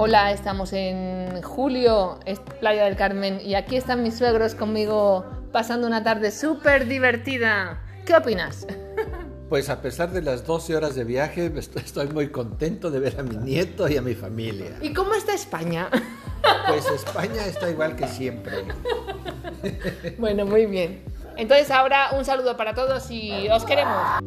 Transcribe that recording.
Hola, estamos en julio, es Playa del Carmen y aquí están mis suegros conmigo pasando una tarde súper divertida. ¿Qué opinas? Pues a pesar de las 12 horas de viaje, estoy muy contento de ver a mi nieto y a mi familia. ¿Y cómo está España? Pues España está igual que siempre. Bueno, muy bien. Entonces ahora un saludo para todos y os queremos.